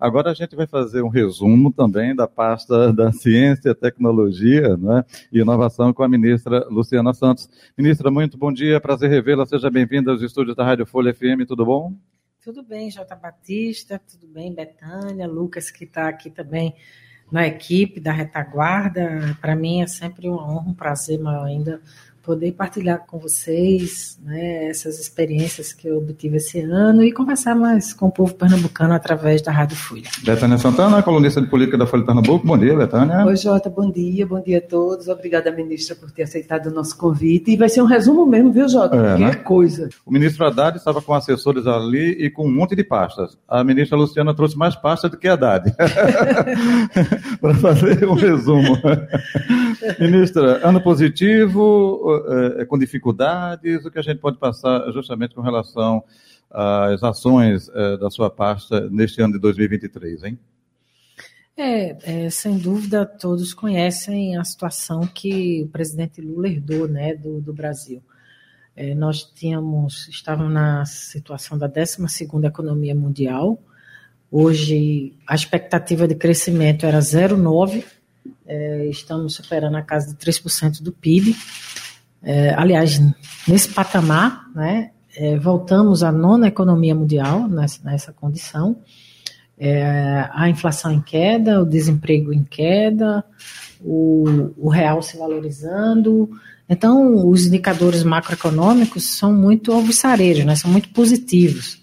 Agora a gente vai fazer um resumo também da pasta da Ciência, Tecnologia né, e Inovação com a ministra Luciana Santos. Ministra, muito bom dia, prazer revê-la. Seja bem-vinda aos estúdios da Rádio Folha FM, tudo bom? Tudo bem, Jota Batista, tudo bem, Betânia, Lucas, que está aqui também na equipe da retaguarda. Para mim é sempre uma honra, um prazer maior ainda poder partilhar com vocês né, essas experiências que eu obtive esse ano e conversar mais com o povo pernambucano através da Rádio Folha. Betânia Santana, colunista de política da Folha de Pernambuco. Bom dia, Betânia. Oi, Jota, bom dia, bom dia a todos. Obrigada, ministra, por ter aceitado o nosso convite. E vai ser um resumo mesmo, viu, Jota? É, que né? coisa. O ministro Haddad estava com assessores ali e com um monte de pastas. A ministra Luciana trouxe mais pastas do que a Haddad. Para fazer um resumo. Ministra, ano positivo, é, com dificuldades, o que a gente pode passar justamente com relação às ações é, da sua pasta neste ano de 2023, hein? É, é, sem dúvida, todos conhecem a situação que o presidente Lula herdou né, do, do Brasil. É, nós tínhamos, estávamos na situação da 12 economia mundial. Hoje, a expectativa de crescimento era 0,9%, é, estamos superando a casa de 3% do PIB. É, aliás, nesse patamar, né, é, voltamos à nona economia mundial nessa, nessa condição. É, a inflação em queda, o desemprego em queda, o, o real se valorizando. Então, os indicadores macroeconômicos são muito alvissareiros, né, são muito positivos.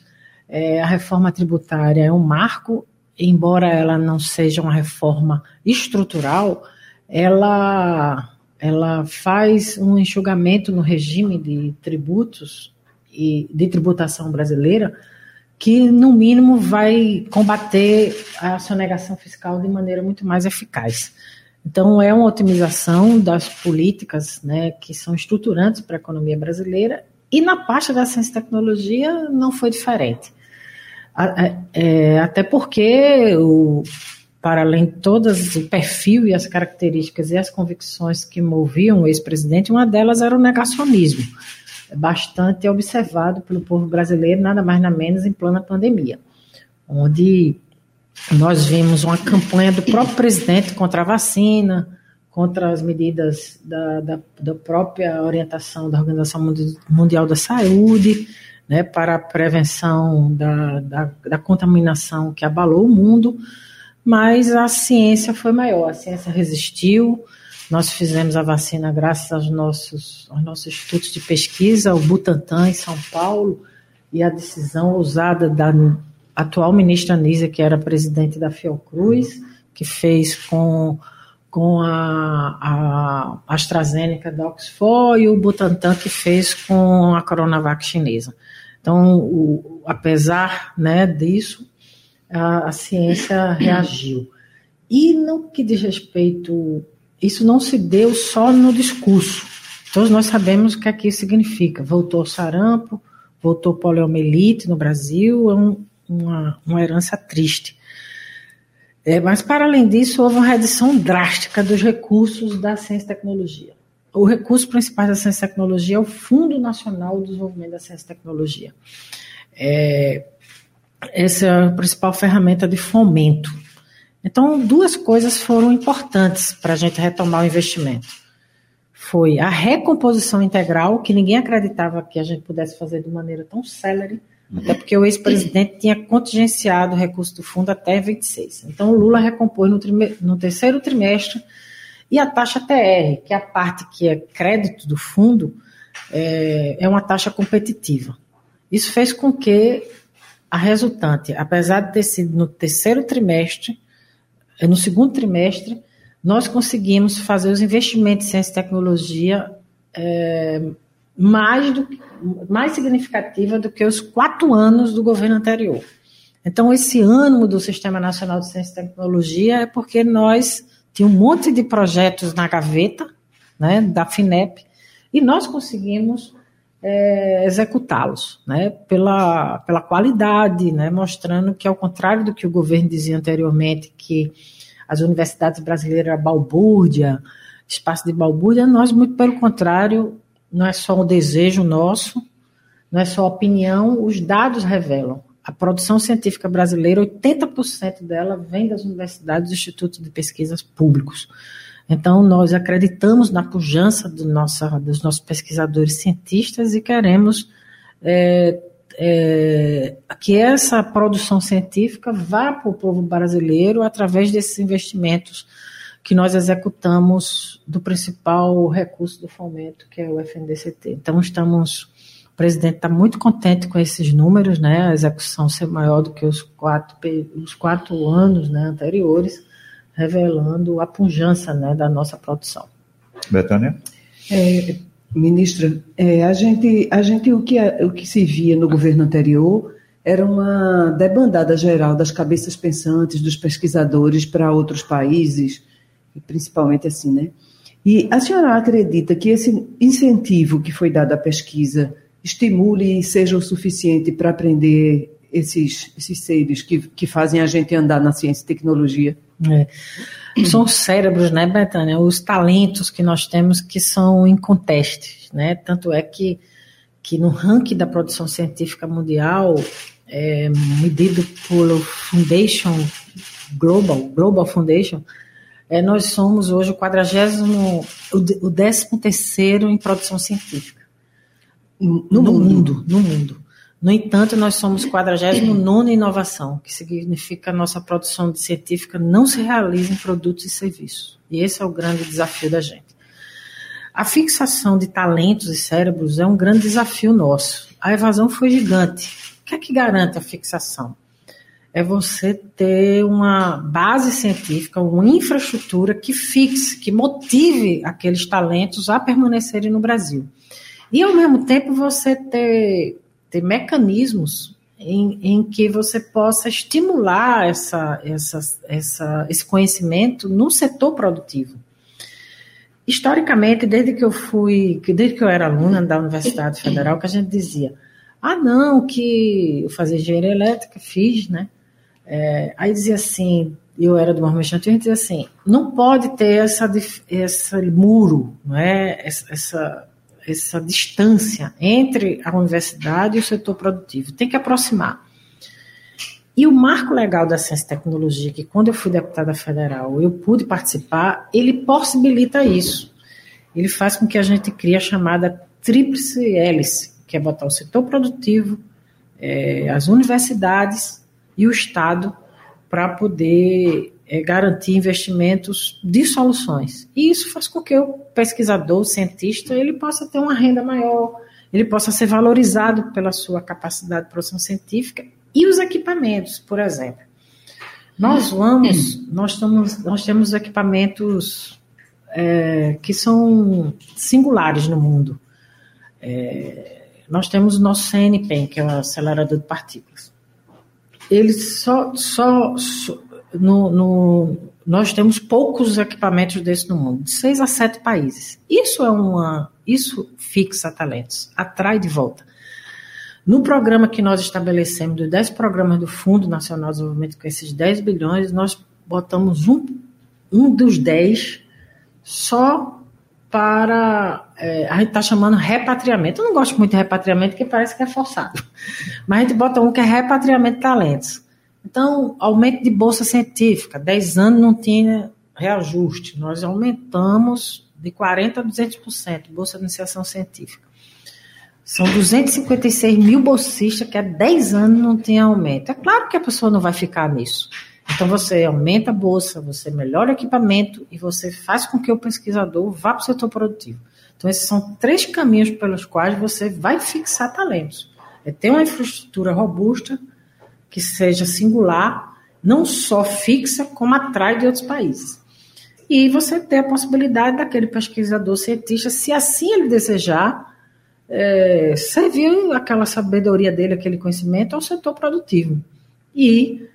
É, a reforma tributária é um marco, embora ela não seja uma reforma estrutural, ela ela faz um enxugamento no regime de tributos e de tributação brasileira que, no mínimo, vai combater a sonegação fiscal de maneira muito mais eficaz. Então, é uma otimização das políticas né, que são estruturantes para a economia brasileira e na parte da ciência e tecnologia não foi diferente. É, até porque o, para além de todas o perfil e as características e as convicções que moviam o ex-presidente, uma delas era o negacionismo, bastante observado pelo povo brasileiro, nada mais nada menos em plena pandemia, onde nós vimos uma campanha do próprio presidente contra a vacina, contra as medidas da, da, da própria orientação da Organização Mundial da Saúde, né, para a prevenção da, da, da contaminação que abalou o mundo, mas a ciência foi maior, a ciência resistiu. Nós fizemos a vacina graças aos nossos, aos nossos institutos de pesquisa, o Butantan em São Paulo, e a decisão ousada da atual ministra Nízia, que era presidente da Fiocruz, que fez com, com a, a AstraZeneca da Oxford e o Butantan que fez com a Coronavac chinesa. Então, o, apesar né, disso, a, a ciência reagiu. E no que diz respeito, isso não se deu só no discurso. Todos nós sabemos o que aqui significa. Voltou sarampo, voltou poliomielite no Brasil, é um, uma, uma herança triste. É, mas, para além disso, houve uma redução drástica dos recursos da ciência e tecnologia. O recurso principal da ciência e tecnologia é o Fundo Nacional do Desenvolvimento da Ciência e Tecnologia. É, essa é a principal ferramenta de fomento. Então, duas coisas foram importantes para a gente retomar o investimento. Foi a recomposição integral, que ninguém acreditava que a gente pudesse fazer de maneira tão célere, uhum. até porque o ex-presidente tinha contingenciado o recurso do fundo até 26. Então, o Lula recompôs no, no terceiro trimestre e a taxa TR, que é a parte que é crédito do fundo, é, é uma taxa competitiva. Isso fez com que a resultante, apesar de ter sido no terceiro trimestre, no segundo trimestre, nós conseguimos fazer os investimentos em ciência e tecnologia é, mais, do, mais significativa do que os quatro anos do governo anterior. Então, esse ânimo do Sistema Nacional de Ciência e Tecnologia é porque nós tínhamos um monte de projetos na gaveta, né, da FINEP, e nós conseguimos é, executá-los, né, pela, pela qualidade, né, mostrando que, ao contrário do que o governo dizia anteriormente, que as universidades brasileiras eram balbúrdia, espaço de balbúrdia, nós, muito pelo contrário, não é só um desejo nosso, não é só opinião, os dados revelam. A produção científica brasileira, 80% dela vem das universidades e institutos de pesquisas públicos. Então, nós acreditamos na pujança do nossa, dos nossos pesquisadores cientistas e queremos é, é, que essa produção científica vá para o povo brasileiro através desses investimentos que nós executamos do principal recurso do fomento, que é o FNDCT. Então, estamos. O presidente está muito contente com esses números, né? A execução ser maior do que os quatro, os quatro anos né, anteriores revelando a pujança né, da nossa produção. Betânia? É, ministra, é, a gente, a gente o, que, o que se via no governo anterior era uma debandada geral das cabeças pensantes, dos pesquisadores para outros países, principalmente assim, né? E a senhora acredita que esse incentivo que foi dado à pesquisa estimule e seja o suficiente para aprender esses, esses seres que, que fazem a gente andar na ciência e tecnologia? É. São os cérebros, né, Betânia? Os talentos que nós temos que são incontestes, né? Tanto é que, que no ranking da produção científica mundial, é, medido pelo Foundation Global, Global Foundation, é, nós somos hoje o quadragésimo, o décimo terceiro em produção científica. No, no mundo. mundo. No mundo. No entanto, nós somos 49 em inovação, que significa que a nossa produção científica não se realiza em produtos e serviços. E esse é o grande desafio da gente. A fixação de talentos e cérebros é um grande desafio nosso. A evasão foi gigante. O que é que garante a fixação? É você ter uma base científica, uma infraestrutura que fixe, que motive aqueles talentos a permanecerem no Brasil. E, ao mesmo tempo, você ter ter mecanismos em, em, que você possa estimular essa, essa, essa, esse conhecimento no setor produtivo. Historicamente, desde que eu fui, desde que eu era aluna da Universidade Federal, que a gente dizia, ah não, que eu fazia engenharia elétrica, fiz, né? É, aí dizia assim, eu era do movimento a gente dizia assim, não pode ter essa, esse muro, não é? essa, essa essa distância entre a universidade e o setor produtivo. Tem que aproximar. E o marco legal da ciência e tecnologia, que quando eu fui deputada federal eu pude participar, ele possibilita isso. Ele faz com que a gente crie a chamada tríplice hélice, que é botar o setor produtivo, é, as universidades e o Estado para poder é, garantir investimentos de soluções. E isso faz com que o pesquisador, o cientista, ele possa ter uma renda maior, ele possa ser valorizado pela sua capacidade de produção científica e os equipamentos, por exemplo. Nós vamos, nós, estamos, nós temos equipamentos é, que são singulares no mundo. É, nós temos o nosso CNPEM, que é o acelerador de partículas. Ele só, só, só no, no, nós temos poucos equipamentos desses no mundo, de seis a sete países. Isso é uma, isso fixa talentos, atrai de volta. No programa que nós estabelecemos, dos 10 programas do Fundo Nacional de Desenvolvimento, com esses 10 bilhões, nós botamos um, um dos 10 só para. É, a gente está chamando repatriamento. Eu não gosto muito de repatriamento, porque parece que é forçado. Mas a gente bota um que é repatriamento de talentos. Então, aumento de bolsa científica, 10 anos não tinha reajuste, nós aumentamos de 40% a 200% bolsa de iniciação científica. São 256 mil bolsistas que há 10 anos não tinha aumento. É claro que a pessoa não vai ficar nisso. Então você aumenta a bolsa, você melhora o equipamento e você faz com que o pesquisador vá para o setor produtivo. Então esses são três caminhos pelos quais você vai fixar talentos. É ter uma infraestrutura robusta, que seja singular, não só fixa, como atrai de outros países. E você ter a possibilidade daquele pesquisador cientista, se assim ele desejar, é, servir aquela sabedoria dele, aquele conhecimento ao setor produtivo. E,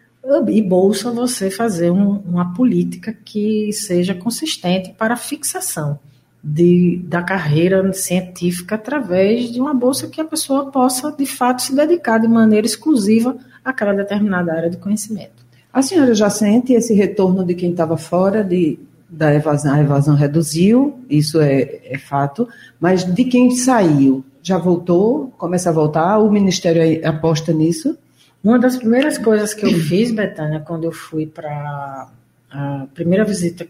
e bolsa você fazer um, uma política que seja consistente para fixação. de, da carreira científica através de uma bolsa que a pessoa possa, de fato, se dedicar de maneira exclusiva àquela determinada área de conhecimento. A senhora já sente esse retorno de quem estava fora de, da evasão? A evasão reduziu, isso é, é fato, mas de quem saiu, já voltou? Começa a voltar? O Ministério aposta nisso? Uma das primeiras coisas que eu fiz, Betânia, quando eu fui para a primeira visita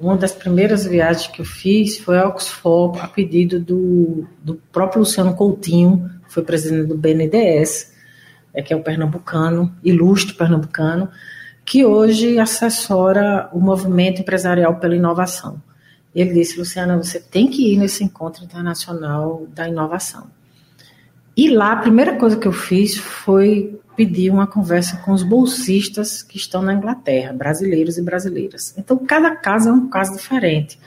uma das primeiras viagens que eu fiz foi a Oxford, a pedido do, do próprio Luciano Coutinho, que foi presidente do BNDES, é, que é o pernambucano, ilustre pernambucano, que hoje assessora o movimento empresarial pela inovação. Ele disse, Luciana, você tem que ir nesse encontro internacional da inovação. E lá, a primeira coisa que eu fiz foi pedir uma conversa com os bolsistas que estão na Inglaterra, brasileiros e brasileiras. Então, cada caso é um caso diferente.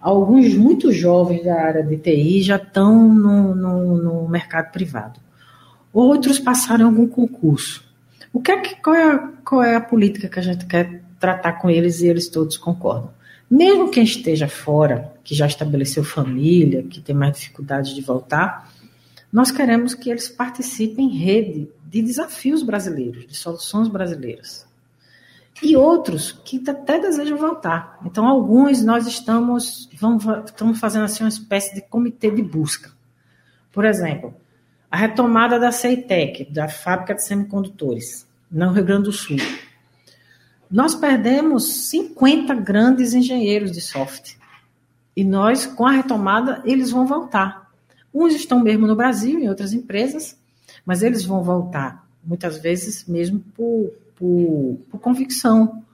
Alguns muito jovens da área de TI já estão no, no, no mercado privado. Outros passaram algum concurso. O que é que, qual, é, qual é a política que a gente quer tratar com eles e eles todos concordam? Mesmo quem esteja fora, que já estabeleceu família, que tem mais dificuldade de voltar, nós queremos que eles participem em rede de desafios brasileiros, de soluções brasileiras. E outros que até desejam voltar. Então, alguns nós estamos, vamos, estamos fazendo assim uma espécie de comitê de busca. Por exemplo, a retomada da CEITEC, da fábrica de semicondutores, no Rio Grande do Sul. Nós perdemos 50 grandes engenheiros de software. E nós, com a retomada, eles vão voltar. Uns estão mesmo no Brasil, em outras empresas, mas eles vão voltar, muitas vezes mesmo por, por, por convicção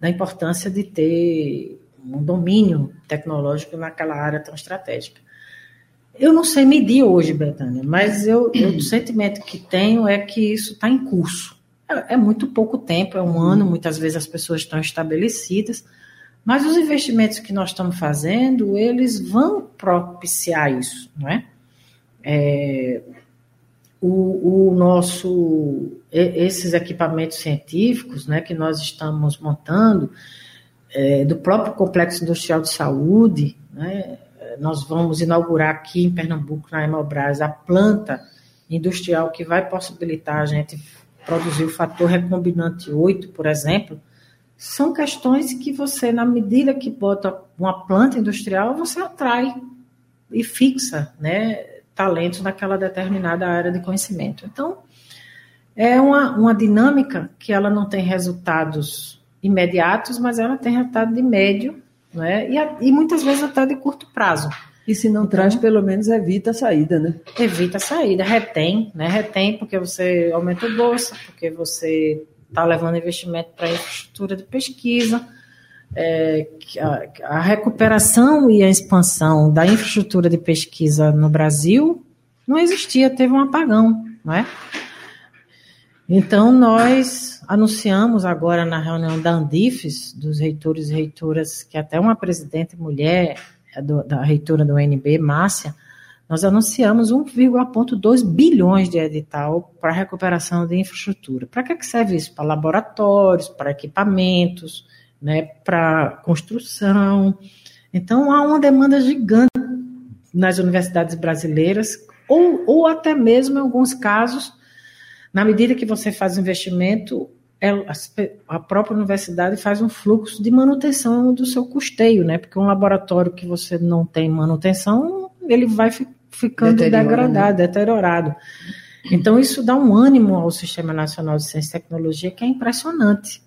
da importância de ter um domínio tecnológico naquela área tão estratégica. Eu não sei medir hoje, Betânia, mas eu, eu, o sentimento que tenho é que isso está em curso. É, é, muito pouco tempo, é um ano, muitas vezes as pessoas estão estabelecidas, mas os investimentos que nós estamos fazendo, eles vão propiciar isso, não é? é, o, o, nosso esses equipamentos científicos né, que nós estamos montando é, do próprio complexo industrial de saúde né, nós vamos inaugurar aqui em Pernambuco na Hemobras a planta industrial que vai possibilitar a gente produzir o fator recombinante 8, por exemplo, são questões que você, na medida que bota uma planta industrial, você atrai e fixa, né? talentos naquela determinada área de conhecimento. Então, é uma, uma dinâmica que ela não tem resultados imediatos, mas ela tem resultado de médio, né? e, a, e muitas vezes até de curto prazo. E se não então, traz, pelo menos evita a saída, né? Evita a saída, retém, né? Retém porque você aumenta a bolsa, porque você está levando investimento para infraestrutura de pesquisa, é, a, a, recuperação e a expansão da infraestrutura de pesquisa no Brasil não existia, teve um apagão, não é? Então, nós anunciamos agora na reunião da Andifes, dos reitores e reitoras, que até uma presidente mulher da reitora do UNB, Márcia, nós anunciamos 1,2 bilhões de edital para recuperação de infraestrutura. Para que serve isso? Para laboratórios, para equipamentos, né, para construção. Então, há uma demanda gigante nas universidades brasileiras, ou, ou até mesmo, em alguns casos, na medida que você faz investimento, é, a própria universidade faz um fluxo de manutenção do seu custeio, né? Porque um laboratório que você não tem manutenção, ele vai ficando degradado, né? deteriorado. Então, isso dá um ânimo ao Sistema Nacional de Ciência e Tecnologia que é impressionante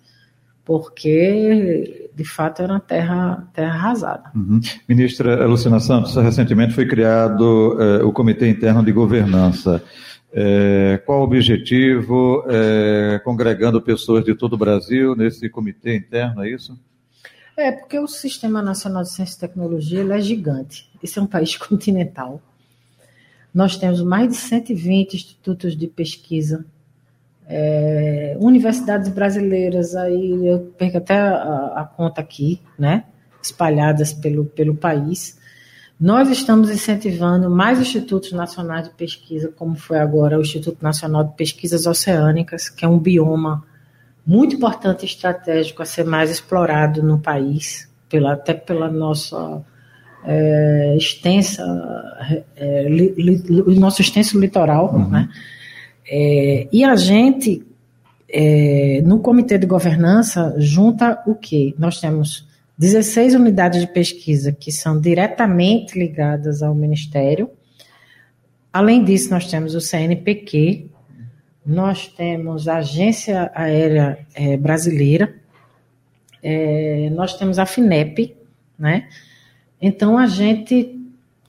porque de fato era uma terra, terra arrasada. Uhum. Ministra Luciana Santos, recentemente foi criado eh, o Comitê Interno de Governança. Eh, qual o objetivo? Eh, congregando pessoas de todo o Brasil nesse comitê interno, é isso? É, porque o Sistema Nacional de Ciência e Tecnologia é gigante. Esse é um país continental. Nós temos mais de 120 institutos de pesquisa é, universidades brasileiras, aí eu perco até a, a, conta aqui, né? Espalhadas pelo, pelo país. Nós estamos incentivando mais institutos nacionais de pesquisa, como foi agora o Instituto Nacional de Pesquisas Oceânicas, que é um bioma muito importante e estratégico a ser mais explorado no país, pela, até pela nossa é, extensa, é, li, li, o nosso extenso litoral, uhum. né? É, e a gente, é, no comitê de governança, junta o quê? Nós temos 16 unidades de pesquisa que são diretamente ligadas ao Ministério. Além disso, nós temos o CNPq, nós temos a Agência Aérea é, Brasileira, é, nós temos a FINEP, né? Então a gente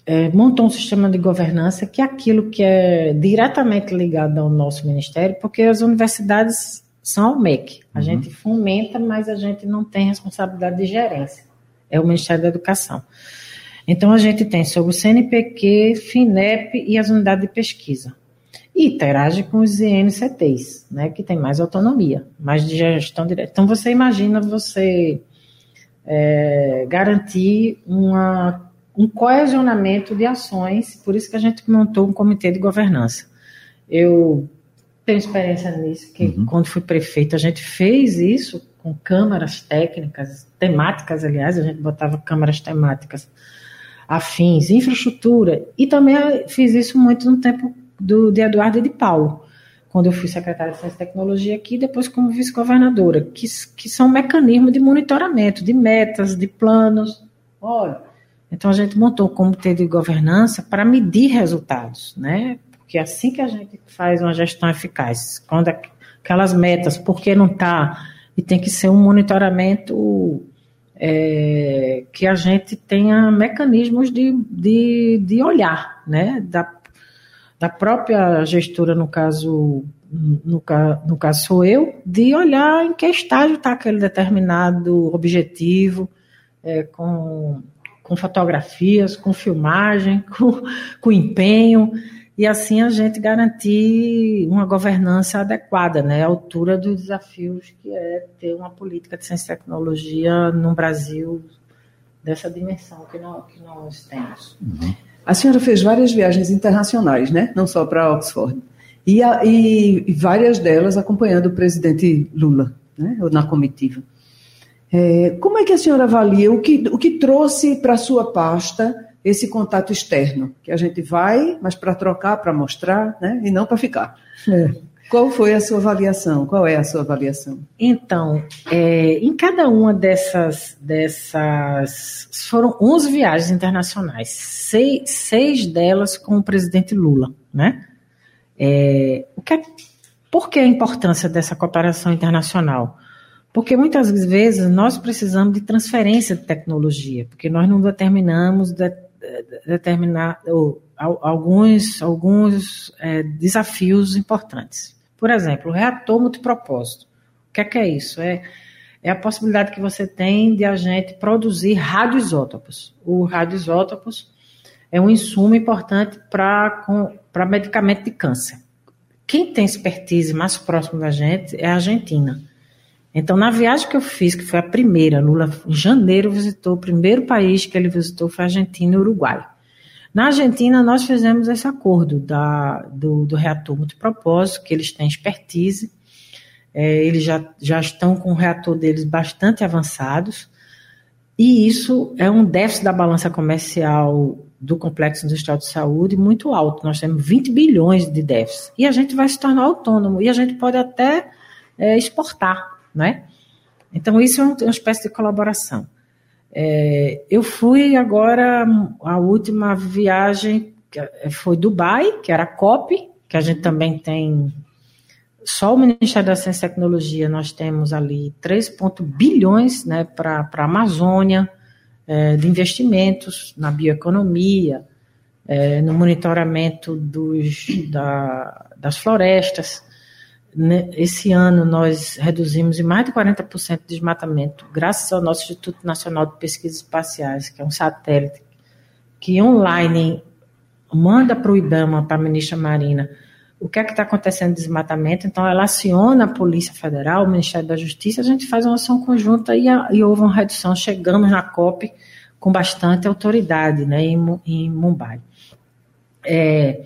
é, montou um sistema de governança que é aquilo que é diretamente ligado ao nosso ministério, porque as universidades são ao MEC. A uhum. gente fomenta, mas a gente não tem responsabilidade de gerência. É o Ministério da Educação. Então a gente tem sobre o CNPq, FINEP e as unidades de pesquisa e interage com os INCTs, né, que tem mais autonomia, mais de gestão direta. Então, você imagina você é, garantir uma, um coesionamento de ações, por isso que a gente montou um comitê de governança. Eu tenho experiência nisso, que uhum. quando fui prefeito, a gente fez isso com câmaras técnicas, temáticas, aliás, a gente botava câmaras temáticas afins, infraestrutura, e também fiz isso muito no tempo do, de Eduardo de Paulo, quando eu fui secretária de Ciência e Tecnologia aqui, depois como vice-governadora, que, que são mecanismos de monitoramento, de metas, de planos. Olha, então a gente montou um comitê de governança para medir resultados, né? Porque é assim que a gente faz uma gestão eficaz, quando aquelas metas, por que não está, e tem que ser um monitoramento é, que a gente tenha mecanismos de, de, de olhar, né? Da, da própria gestora, no caso, no, no caso sou eu, de olhar em que estágio está aquele determinado objetivo, é, com, com fotografias, com filmagem, com, com empenho, e assim a gente garantir uma governança adequada, né, à altura dos desafios que é ter uma política de ciência e tecnologia no Brasil dessa dimensão que nós, que nós temos. Uhum. A senhora fez várias viagens internacionais, né? Não só para Oxford. E, a, e, e, várias delas acompanhando o presidente Lula, né? Na comitiva. É, como é que a senhora avalia o que, o que trouxe para a sua pasta esse contato externo? Que a gente vai, mas para trocar, para mostrar, né? E não para ficar. É. Qual foi a sua avaliação? Qual é a sua avaliação? Então, é, em cada uma dessas, dessas. Foram 11 viagens internacionais, seis, seis delas com o presidente Lula. Né? É, o que é, por que a importância dessa cooperação internacional? Porque muitas vezes nós precisamos de transferência de tecnologia, porque nós não determinamos de, determinar ou, alguns, alguns é, desafios importantes. Por exemplo, o reator multipropósito. O que é, que é isso? É, é a possibilidade que você tem de a gente produzir radioisótopos. O radioisótopos é um insumo importante para medicamento de câncer. Quem tem expertise mais próximo da gente é a Argentina. Então, na viagem que eu fiz, que foi a primeira, Lula em janeiro visitou, o primeiro país que ele visitou foi a Argentina e Uruguai. Na Argentina, nós fizemos esse acordo da, do, do reator multipropósito, que eles têm expertise, é, eles já, já estão com o reator deles bastante avançados, e isso é um déficit da balança comercial do Complexo Industrial de Saúde muito alto. Nós temos 20 bilhões de déficit. E a gente vai se tornar autônomo, e a gente pode até é, exportar, né? Então, isso é uma espécie de colaboração. É, eu fui agora, a última viagem foi Dubai, que era a COP, que a gente também tem. Só o Ministério da Ciência e Tecnologia, nós temos ali 3 bilhões né, para a Amazônia, é, de investimentos na bioeconomia, é, no monitoramento dos, da, das florestas. Né, esse ano nós reduzimos em mais de 40% o desmatamento, graças ao nosso Instituto Nacional de Pesquisas Espaciais, que é um satélite que online manda para o IBAMA, para a ministra Marina, o que é que está acontecendo de desmatamento. Então, ela aciona a Polícia Federal, o Ministério da Justiça, a gente faz uma ação conjunta e, e houve uma redução. Chegamos na COP com bastante autoridade né, em, em Mumbai. É,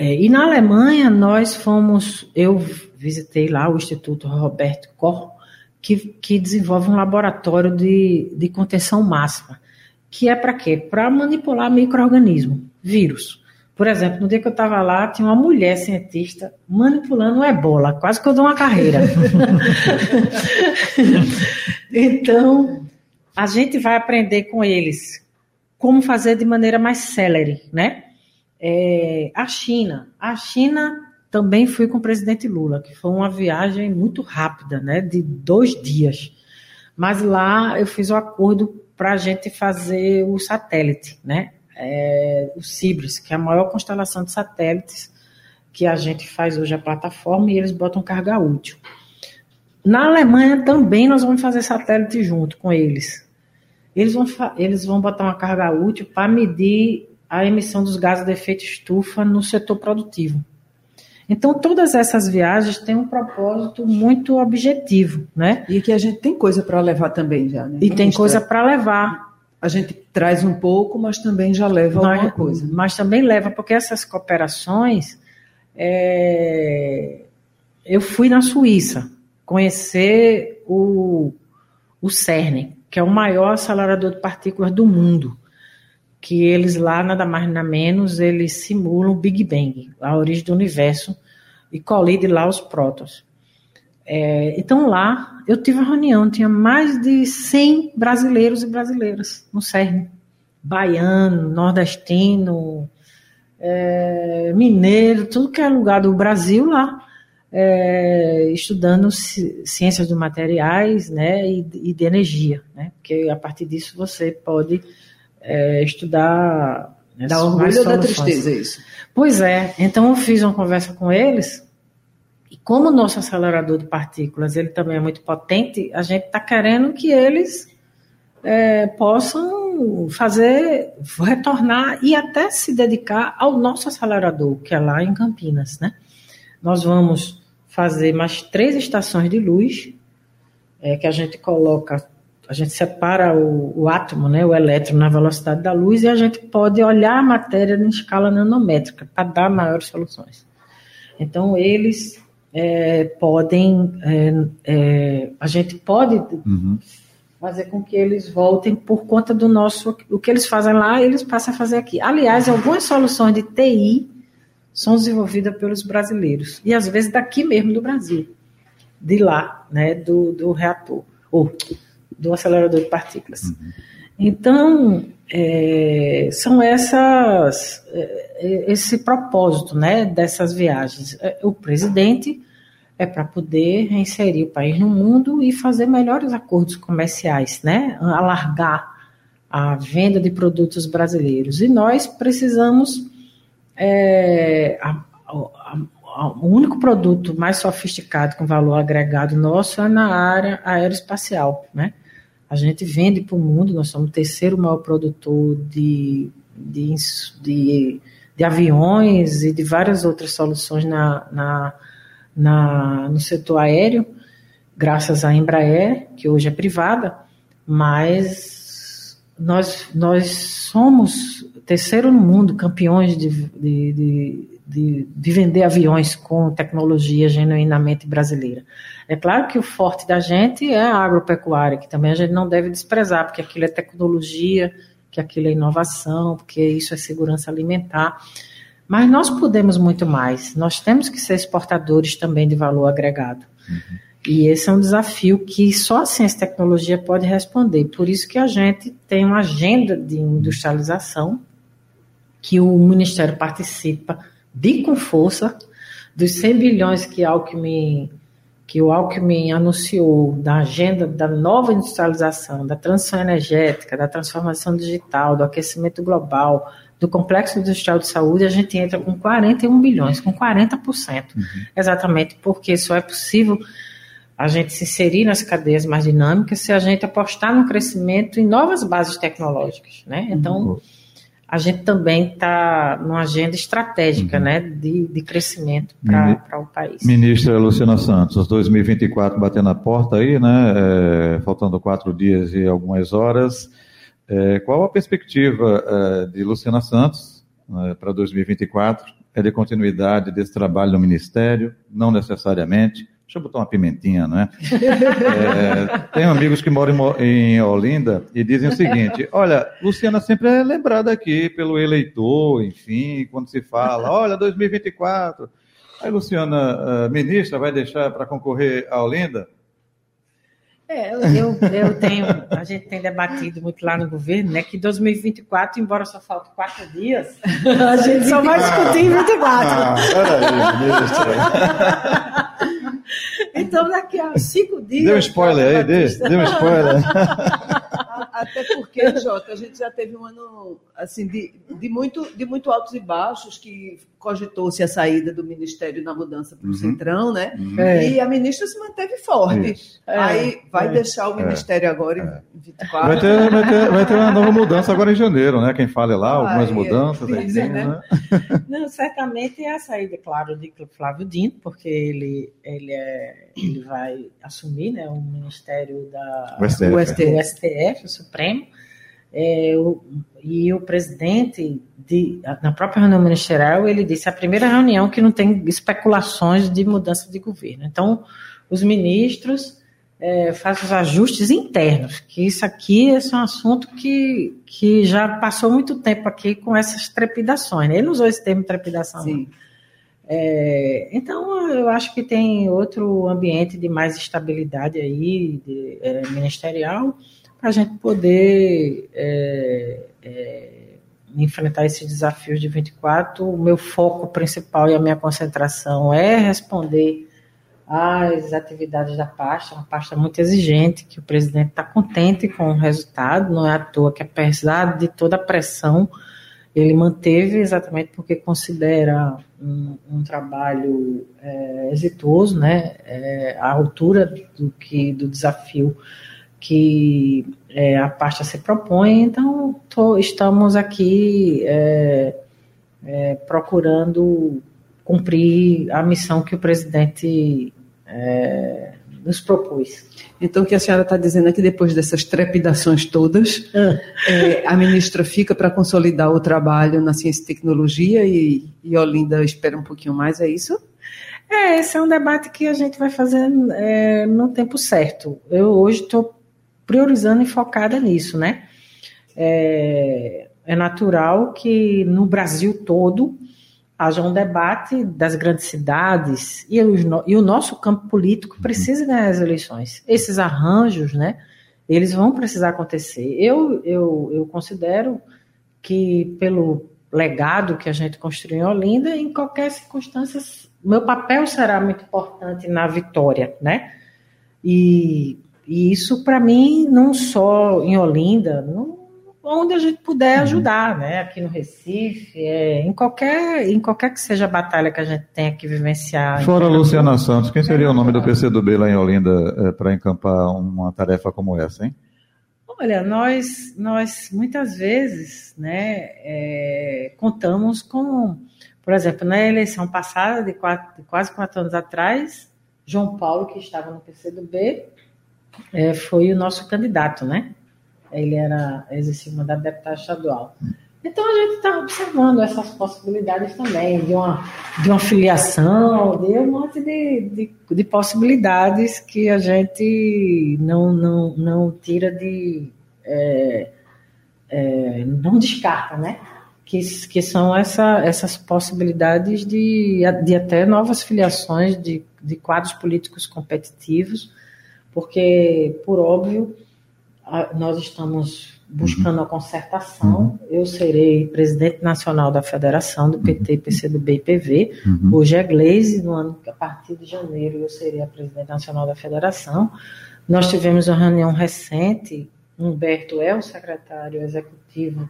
é, e na Alemanha, nós fomos, eu visitei lá o Instituto Roberto Koch, que, que desenvolve um laboratório de, de contenção máxima. que é para quê? Para manipular microorganismo, vírus. Por exemplo, no dia que eu estava lá, tinha uma mulher cientista manipulando o ebola, quase que eu dou uma carreira. então, a gente vai aprender com eles como fazer de maneira mais célere, né? É, a China. A China também fui com o presidente Lula, que foi uma viagem muito rápida, né? De dois dias. Mas lá eu fiz o um acordo para a gente fazer o satélite, né? É, o Cibris, que é a maior constelação de satélites que a gente faz hoje a plataforma e eles botam carga útil. Na Alemanha também nós vamos fazer satélite junto com eles. Eles vão, eles vão botar uma carga útil para medir a emissão dos gases de efeito estufa no setor produtivo. Então, todas essas viagens têm um propósito muito objetivo, né? E que a gente tem coisa para levar também já, né? E tem coisa para levar. A gente traz um pouco, mas também já leva mas, alguma coisa. Mas também leva, porque essas cooperações. É... Eu fui na Suíça conhecer o, o CERN, que é o maior acelerador de partículas do mundo que eles lá, nada mais nada menos, eles simulam o Big Bang, a origem do universo, e colide lá os prótons. É, então lá, eu tive uma reunião, tinha mais de 100 brasileiros e brasileiras no CERN. Baiano, nordestino, é, mineiro, tudo que é lugar do Brasil lá, é, estudando ciências dos materiais né, e, e de energia, né, porque a partir disso você pode é, estudar. Né, da orgulho ou da tristeza, isso? Pois é, então eu fiz uma conversa com eles, e como o nosso acelerador de partículas ele também é muito potente, a gente está querendo que eles é, possam fazer, retornar e até se dedicar ao nosso acelerador, que é lá em Campinas, né? Nós vamos fazer mais três estações de luz, é, que a gente coloca a gente separa o, o, átomo, né, o elétron, na velocidade da luz e a gente pode olhar a matéria em escala nanométrica para dar maiores soluções. Então, eles é, podem, é, é, a gente pode uhum. fazer com que eles voltem por conta do nosso, o que eles fazem lá, eles passam a fazer aqui. Aliás, algumas soluções de TI são desenvolvidas pelos brasileiros e às vezes daqui mesmo do Brasil, de lá, né, do, do reator. Ou do acelerador de partículas. Uhum. Então, é, são essas, é, é, esse propósito né, dessas viagens. É, o presidente é para poder inserir o país no mundo e fazer melhores acordos comerciais, né, alargar a venda de produtos brasileiros. E nós precisamos. É, a, a, a, o único produto mais sofisticado com valor agregado nosso é na área aeroespacial, né? A gente vende para o mundo, nós somos o terceiro maior produtor de, de, de, de aviões e de várias outras soluções na, na, na, no setor aéreo, graças à Embraer, que hoje é privada, mas nós, nós somos terceiro no mundo, campeões de, de, de de, de, vender aviões com tecnologia genuinamente brasileira. É claro que o forte da gente é a agropecuária, que também a gente não deve desprezar, porque aquilo é tecnologia, que aquilo é inovação, porque isso é segurança alimentar. Mas nós podemos muito mais. Nós temos que ser exportadores também de valor agregado. Uhum. E esse é um desafio que só a ciência e tecnologia pode responder. Por isso que a gente tem uma agenda de industrialização que o Ministério participa de com força dos 100 bilhões que, Alckmin, que o Alckmin anunciou da agenda da nova industrialização, da transição energética, da transformação digital, do aquecimento global, do complexo industrial de saúde, a gente entra com 41 bilhões, com 40%. Uhum. Exatamente porque só é possível a gente se inserir nas cadeias mais dinâmicas se a gente apostar no crescimento em novas bases tecnológicas. Né? Então. Uhum a gente também está numa agenda estratégica uhum. né, de, de crescimento para o país. Ministra Luciana Santos, 2024 batendo a porta aí, né, é, faltando quatro dias e algumas horas. É, qual a perspectiva é, de Luciana Santos né, para 2024? É de continuidade desse trabalho no Ministério? Não necessariamente. Deixa eu botar uma pimentinha, né? é, tenho amigos que moram em Olinda e dizem o seguinte: olha, Luciana sempre é lembrada aqui pelo eleitor, enfim, quando se fala, olha, 2024. Aí, Luciana, a ministra, vai deixar para concorrer a Olinda? É, eu, eu tenho, a gente tem debatido muito lá no governo, né, que 2024, embora só falte quatro dias, a gente só vai discutir em 24. Ah, peraí, então, daqui a cinco dias. Deu um spoiler aí, deu um spoiler. Até porque, Jota, a gente já teve um ano assim, de, de, muito, de muito altos e baixos, que cogitou-se a saída do Ministério na mudança para o uhum. Centrão, né? Uhum. E a ministra se manteve forte. É. Aí vai é. deixar o é. Ministério agora em 24. É. Vai ter, vai, ter, vai ter uma nova mudança agora em janeiro, né? Quem fala é lá, algumas mudanças. Dizem, né? né? Não, certamente é a saída, claro, de Flávio Dino, porque ele, ele, é, ele vai assumir né, o Ministério da, o STF, o STF, o STF, o Supremo. É, o, e o presidente, de, na própria reunião ministerial, ele disse a primeira reunião que não tem especulações de mudança de governo. Então, os ministros é, fazem os ajustes internos, que isso aqui é um assunto que, que já passou muito tempo aqui com essas trepidações. Né? Ele usou esse termo trepidação. Sim. É, então, eu acho que tem outro ambiente de mais estabilidade aí, de, é, ministerial, para a gente poder é, é, enfrentar esses desafios de 24. O meu foco principal e a minha concentração é responder às atividades da pasta, uma pasta muito exigente, que o presidente está contente com o resultado, não é à toa que apesar de toda a pressão, ele manteve exatamente porque considera um, um trabalho é, exitoso, né, é, altura do, que, do desafio que é, a pasta se propõe, então tô, estamos aqui é, é, procurando cumprir a missão que o presidente é, nos propôs. Então, o que a senhora está dizendo é que depois dessas trepidações todas, ah. é, a ministra fica para consolidar o trabalho na ciência e tecnologia e, e Olinda espera um pouquinho mais, é isso? É, esse é um debate que a gente vai fazer é, no tempo certo. Eu hoje estou priorizando e focada nisso, né? É, é natural que no Brasil todo haja um debate das grandes cidades e, os, e o nosso campo político precisa ganhar as eleições. Esses arranjos, né? Eles vão precisar acontecer. Eu, eu, eu considero que pelo legado que a gente construiu em Olinda, em qualquer circunstância, meu papel será muito importante na vitória, né? E e isso, para mim, não só em Olinda, não, onde a gente puder uhum. ajudar, né? Aqui no Recife, é, em, qualquer, em qualquer que seja a batalha que a gente tenha que vivenciar. Fora a Luciana Santos, quem seria o nome do PCdoB lá em Olinda é, para encampar uma tarefa como essa, hein? Olha, nós, nós muitas vezes né, é, contamos com, por exemplo, na eleição passada, de, quatro, de quase quatro anos atrás, João Paulo, que estava no PCdoB, é, foi o nosso candidato, né? Ele era exercia o mandato de deputado estadual. Então a gente está observando essas possibilidades também, de uma, de uma filiação, de um monte de, de, de possibilidades que a gente não, não, não tira de. É, é, não descarta, né? Que, que são essa, essas possibilidades de, de até novas filiações de, de quadros políticos competitivos porque, por óbvio, nós estamos buscando a concertação. Uhum. Eu serei presidente nacional da federação do PT, uhum. PCdoB e PV. Uhum. Hoje é Gleise, no ano, a partir de janeiro eu serei a presidente nacional da federação. Nós tivemos uma reunião recente, Humberto é o secretário executivo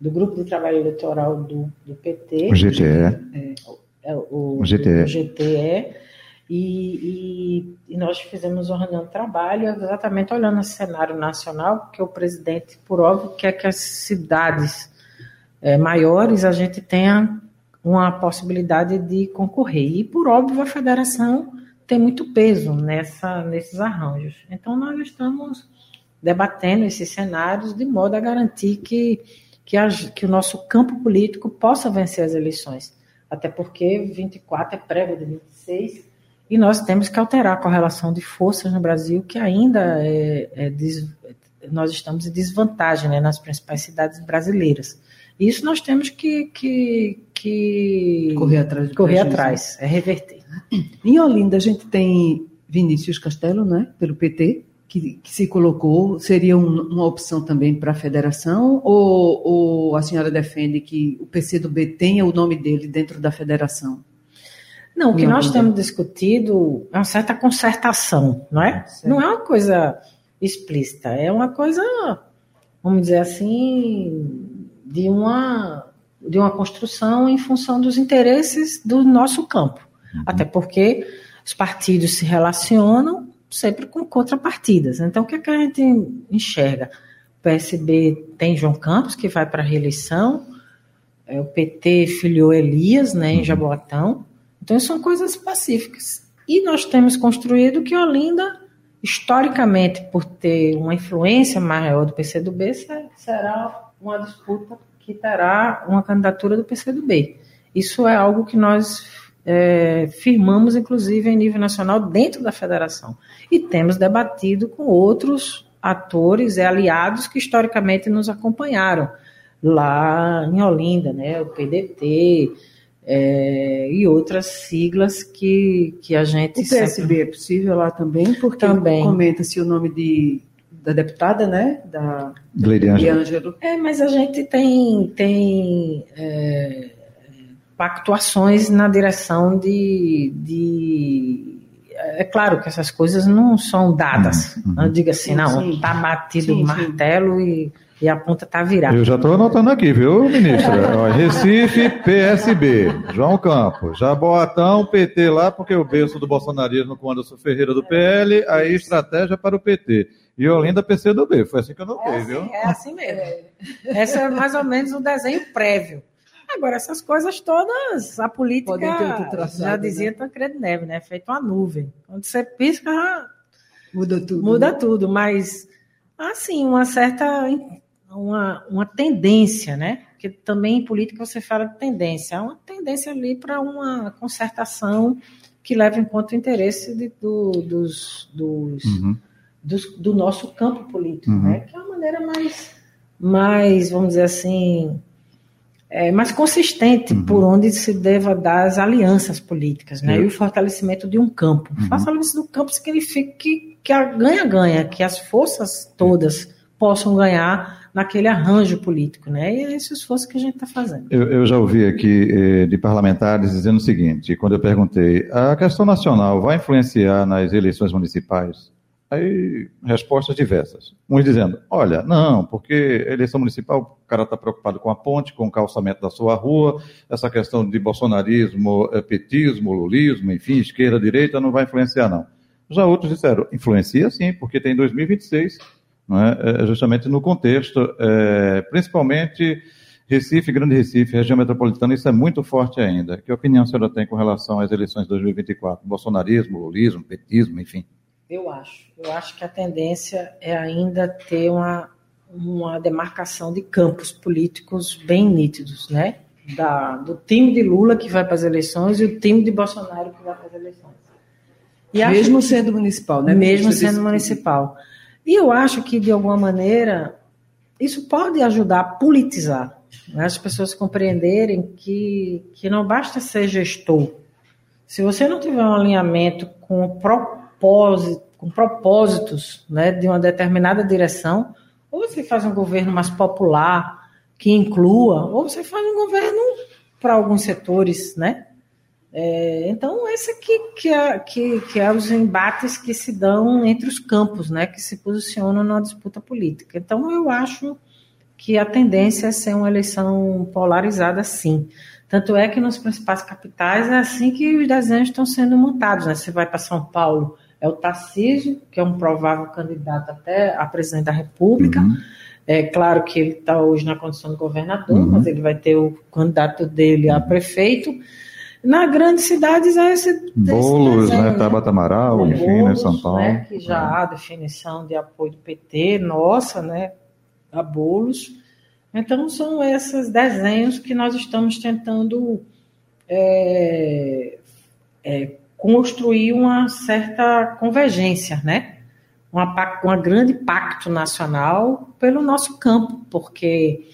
do Grupo de Trabalho Eleitoral do, do PT. O GTE. É, é, o, o GTE. O GTE e, e, e, nós fizemos uma reunião de trabalho exatamente olhando esse cenário nacional, porque o presidente, por óbvio, quer que as cidades é, maiores a gente tenha uma possibilidade de concorrer. E, por óbvio, a federação tem muito peso nessa, nesses arranjos. Então, nós estamos debatendo esses cenários de modo a garantir que, que, a, que o nosso campo político possa vencer as eleições. Até porque 24 é prévio de 26 E nós temos que alterar a correlação de forças no Brasil, que ainda é, é des, nós estamos em desvantagem né, nas principais cidades brasileiras. Isso nós temos que, que, que correr atrás, correr atrás é reverter. Em Olinda, a gente tem Vinícius Castelo, né, pelo PT, que, que se colocou, seria um, uma opção também para a federação? Ou, ou a senhora defende que o PCdoB tenha o nome dele dentro da federação? Não, o que nós temos discutido é uma certa concertação, não é? Não é uma coisa explícita, é uma coisa, vamos dizer assim, de uma, de uma construção em função dos interesses do nosso campo. Uhum. Até porque os partidos se relacionam sempre com contrapartidas. Então, o que, é que a gente enxerga? O PSB tem João Campos, que vai para a reeleição, é, o PT filiou Elias, né, em uhum. Jaboatão, então, são coisas pacíficas. E nós temos construído que Olinda, historicamente, por ter uma influência maior do PCdoB, será uma disputa que terá uma candidatura do PCdoB. Isso é algo que nós é, firmamos, inclusive, em nível nacional, dentro da federação. E temos debatido com outros atores e aliados que historicamente nos acompanharam lá em Olinda, né? O PDT, é, e outras siglas que, que a gente. O PSB sempre... é possível lá também, porque também. comenta-se o nome de, da deputada, né? Da Ângelo. É, mas a gente tem, tem é, pactuações na direção de, de. É claro que essas coisas não são dadas. Uhum. Não diga assim, não, está batido o martelo sim. e e a ponta está virada. Eu já estou anotando aqui, viu, ministra? Recife, PSB, João Campos, Jaboatão, PT lá, porque o berço do bolsonarismo com Anderson Ferreira do PL, aí estratégia para o PT. E Olinda, PCdoB. Foi assim que eu notei, é assim, viu? É assim mesmo. Esse é mais ou menos um desenho prévio. Agora, essas coisas todas, a política traçado, já dizia né? Tancredo Neve, né? Feito uma nuvem. Quando você pisca, muda tudo. Muda né? tudo, mas assim, uma certa uma, uma tendência, né? Porque também em política você fala de tendência. Há uma tendência ali para uma concertação que leva em conta o interesse de, do, dos, dos, uhum. dos, do nosso campo político, uhum. né? Que é uma maneira mais, mais vamos dizer assim, é, mais consistente uhum. por onde se deva dar as alianças políticas, né? E o fortalecimento de um campo. Uhum. Fortalecimento do campo significa que, que a ganha-ganha, que as forças todas possam ganhar naquele arranjo político, né? E é esse esforço que a gente está fazendo. Eu, eu, já ouvi aqui eh, de parlamentares dizendo o seguinte, quando eu perguntei, a questão nacional vai influenciar nas eleições municipais? Aí, respostas diversas. Uns dizendo, olha, não, porque eleição municipal, o cara está preocupado com a ponte, com o calçamento da sua rua, essa questão de bolsonarismo, eh, petismo, lulismo, enfim, esquerda, direita, não vai influenciar, não. Já outros disseram, influencia sim, porque tem 2026 é? é? justamente no contexto, é, principalmente Recife, Grande Recife, região metropolitana, isso é muito forte ainda. Que opinião a senhora tem com relação às eleições de 2024? Bolsonarismo, lulismo, petismo, enfim? Eu acho. Eu acho que a tendência é ainda ter uma, uma demarcação de campos políticos bem nítidos, né? Da, do time de Lula que vai para as eleições e o time de Bolsonaro que vai para as eleições. E mesmo sendo municipal, né? Mesmo sendo municipal. E eu acho que, de alguma maneira, isso pode ajudar a politizar. Né? As pessoas compreenderem que, que não basta ser gestor. Se você não tiver um alinhamento com, propósito, com propósitos né, de uma determinada direção, ou você faz um governo mais popular, que inclua, ou você faz um governo para alguns setores, né? É, então, esse aqui que é, que, que é os embates que se dão entre os campos, né, que se posicionam na disputa política. Então, eu acho que a tendência é ser uma eleição polarizada, sim. Tanto é que nos principais capitais é assim que os desenhos estão sendo montados. Né? Você vai para São Paulo, é o Tarcísio, que é um provável candidato até a presidente da República. Uhum. É claro que ele está hoje na condição de governador, uhum. mas ele vai ter o candidato dele a prefeito. Na grandes cidades é esse. Bolos, né? Tabata Amaral, enfim, Bolos, né? São Paulo. Né? Que já é. há definição de apoio do PT, nossa, né? A Bolos. Então, são esses desenhos que nós estamos tentando é, é, construir uma certa convergência, né? Uma, uma grande pacto nacional pelo nosso campo, porque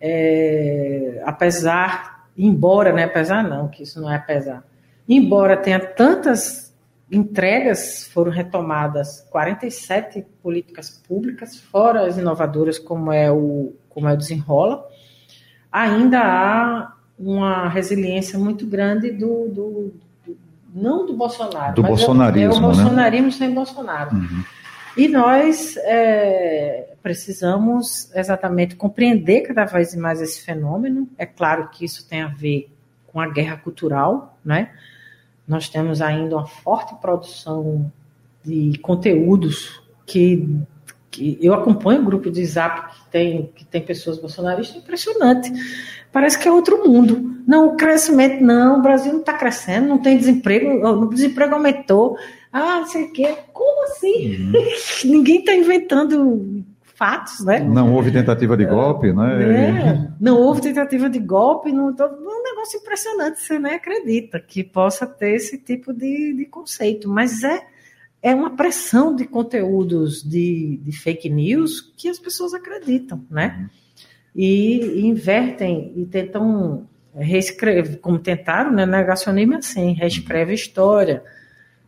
é, apesar, embora, né, apesar não, que isso não é apesar, embora tenha tantas entregas, foram retomadas 47 políticas públicas, fora as inovadoras como é o, como é o Desenrola, ainda há uma resiliência muito grande do, do, do não do Bolsonaro, do mas bolsonarismo, é, o bolsonarismo né? sem Bolsonaro. Uhum. E nós é, precisamos exatamente compreender cada vez mais esse fenômeno. É claro que isso tem a ver com a guerra cultural, né? Nós temos ainda uma forte produção de conteúdos que, que eu acompanho o grupo de Zap que tem, que tem pessoas bolsonaristas, impressionante. Parece que é outro mundo. Não, o crescimento, não, o Brasil não está crescendo, não tem desemprego, o desemprego aumentou. Ah, não sei o quê. Como assim? Uhum. Ninguém está inventando fatos, né? Não houve tentativa de golpe, né? É, não houve tentativa de golpe, não, um negócio impressionante, você nem acredita que possa ter esse tipo de, de conceito, mas é, é uma pressão de conteúdos de, de fake news que as pessoas acreditam, né? Uhum. E, e invertem e tentam reescrever, como tentaram, né? Negacionismo é assim, reescreve a história,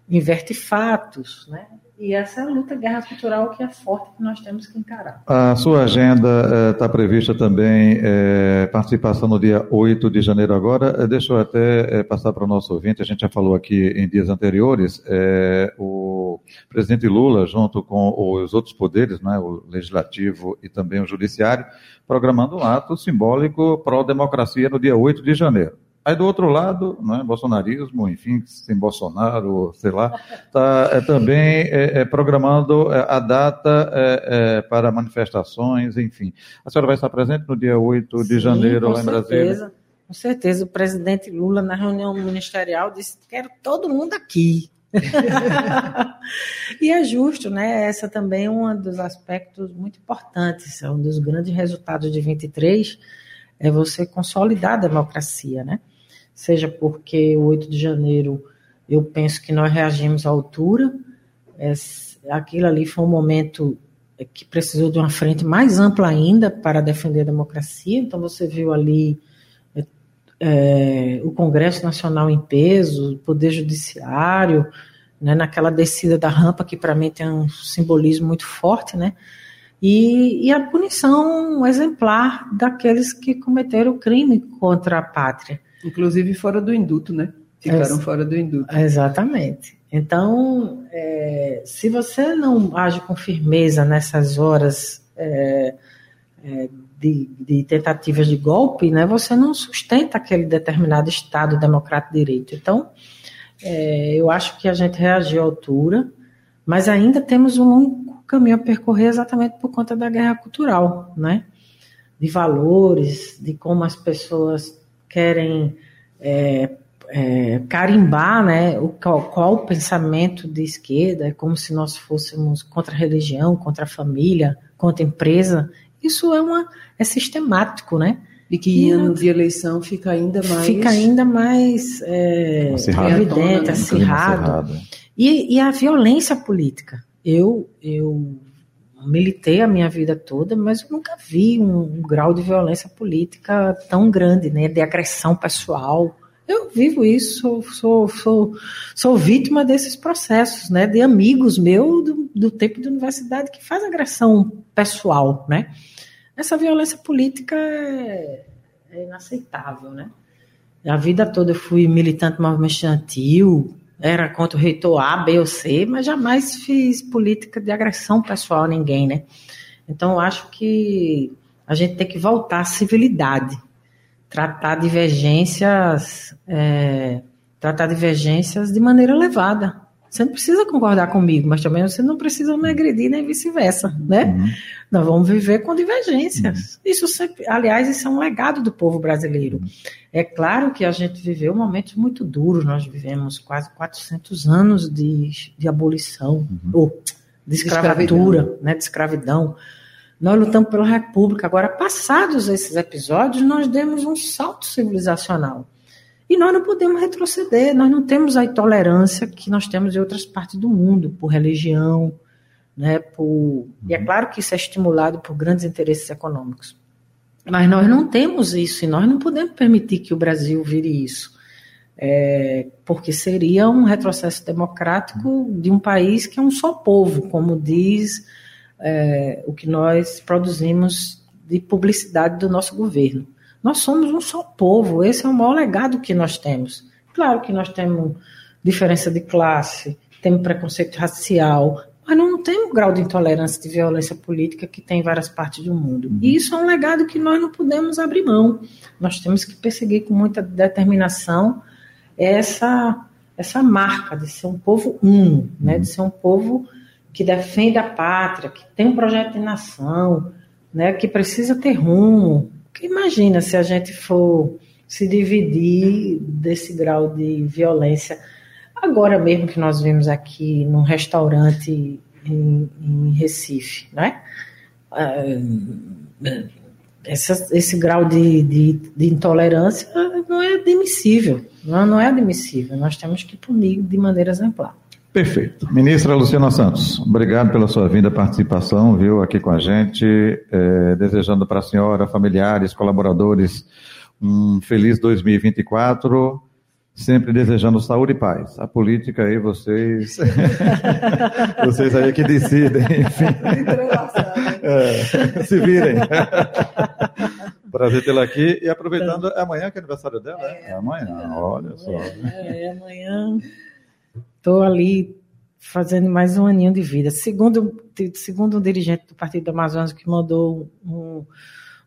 inverte fatos, né? E essa é a luta guerra cultural que é forte que nós temos que encarar. A sua agenda está eh, prevista também eh, participação no dia 8 de janeiro agora. Eh, deixa eu até passar para o nosso ouvinte, a gente já falou aqui em dias anteriores, o presidente Lula, junto com os outros poderes, né, o legislativo e também o judiciário, programando um ato simbólico pró-democracia no dia 8 de janeiro. Aí do outro lado, né, bolsonarismo, enfim, sem Bolsonaro, sei lá, está é, também é, é, programando é, a data é, é, para manifestações, enfim. A senhora vai estar presente no dia 8 de Sim, janeiro lá em certeza. Brasília? Com certeza, o presidente Lula, na reunião ministerial, disse: quero todo mundo aqui. e é justo, né? Essa também é um dos aspectos muito importantes, é um dos grandes resultados de 23 é você consolidar a democracia, né? Seja porque o 8 de janeiro eu penso que nós reagimos à altura, é, aquilo ali foi um momento que precisou de uma frente mais ampla ainda para defender a democracia, então você viu ali é, é o Congresso Nacional em peso, o Poder Judiciário, né, naquela descida da rampa que para mim tem um simbolismo muito forte, né? E, e, a punição exemplar daqueles que cometeram crime contra a pátria. Inclusive fora do induto, né? Ficaram fora do induto. Exatamente. Então, é, se você não age com firmeza nessas horas é, é, de, de, tentativas de golpe, né, você não sustenta aquele determinado Estado democrático de direito. Então, é, eu acho que a gente reagiu à altura, mas ainda temos um longo caminho a percorrer exatamente por conta da guerra cultural, né? De valores, de como as pessoas querem é, é, carimbar né, o, qual, qual, o pensamento de esquerda, é como se nós fôssemos contra a religião, contra a família, contra a empresa. Isso é, uma, é sistemático, né? E que e, ano de eleição fica ainda mais. Fica ainda mais é, evidente, né? acirrado. E, e a violência política. Eu, eu militei a minha vida toda, mas eu nunca vi um, um, grau de violência política tão grande, né, de agressão pessoal. Eu vivo isso, sou, sou, sou, sou vítima desses processos, né, de amigos meus do, do tempo de universidade que faz agressão pessoal, né. Essa violência política é, é inaceitável, né. A vida toda eu fui militante movimento estudantil, era contra o reitor A, B ou C, mas jamais fiz política de agressão pessoal a ninguém, né? Então, eu acho que a gente tem que voltar à civilidade, tratar divergências, é, tratar divergências de maneira elevada. Você não precisa concordar comigo, mas também você não precisa me agredir nem vice-versa, né? Uhum. Nós vamos viver com divergências. Uhum. Isso sempre, aliás, isso é um legado do povo brasileiro. Uhum. É claro que a gente viveu momentos muito duros, nós vivemos quase 400 anos de, de abolição, uhum. ou de escravatura, de escravidão. né, de escravidão. Nós lutamos pela República. Agora, passados esses episódios, nós demos um salto civilizacional. E nós não podemos retroceder, nós não temos a intolerância que nós temos em outras partes do mundo, por religião, né, por... e é uhum. claro que isso é estimulado por grandes interesses econômicos. Mas nós não temos isso e nós não podemos permitir que o Brasil vire isso. É, porque seria um retrocesso democrático de um país que é um só povo, como diz é, o que nós produzimos de publicidade do nosso governo. Nós somos um só povo, esse é o maior legado que nós temos. Claro que nós temos diferença de classe, temos preconceito racial, mas não temos o grau de intolerância de violência política que tem em várias partes do mundo. Uhum. E isso é um legado que nós não podemos abrir mão. Nós temos que perseguir com muita determinação essa essa marca de ser um povo uno, né? de ser um povo que defende a pátria, que tem um projeto de nação, né? que precisa ter rumo. Imagina se a gente for se dividir desse grau de violência. Agora mesmo que nós vimos aqui num restaurante em, em Recife, né? Essa, esse grau de, de, de, intolerância não é admissível. Não é admissível. Nós temos que punir de maneira exemplar. Perfeito. Ministra Luciana Santos, obrigado pela sua vinda participação, viu, aqui com a gente, é, desejando para a senhora, familiares, colaboradores, um feliz 2024, sempre desejando saúde e paz. A política aí, vocês, vocês aí que decidem, enfim. É, se virem. Prazer tê-la aqui. E aproveitando, é amanhã que é aniversário dela, né? É, é amanhã, olha só. É, é amanhã. Estou ali fazendo mais um aninho de vida. Segundo, segundo um dirigente do Partido do Amazonas que mandou um,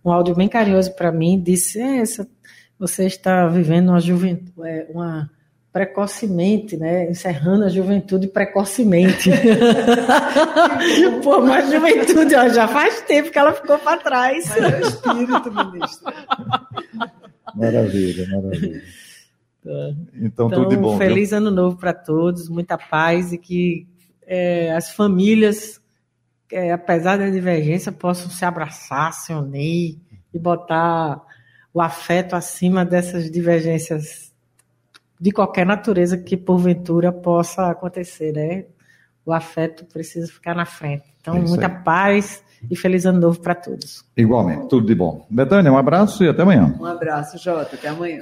um áudio bem carinhoso para mim, disse: é, essa, você está vivendo uma juventude, é, uma precocemente, né? Encerrando a juventude precocemente. Pô, mas juventude ó, já faz tempo que ela ficou para trás. Mas é o espírito, ministro. Maravilha, maravilha. Então, então, tudo de bom. Feliz viu? ano novo para todos, muita paz e que é, as famílias, é, apesar da divergência, possam se abraçar, se unir e botar o afeto acima dessas divergências de qualquer natureza que porventura possa acontecer, né? O afeto precisa ficar na frente. Então, é muita aí. paz e feliz ano novo para todos. Igualmente, tudo de bom. Betânia, um abraço e até amanhã. Um abraço, Jota, até amanhã.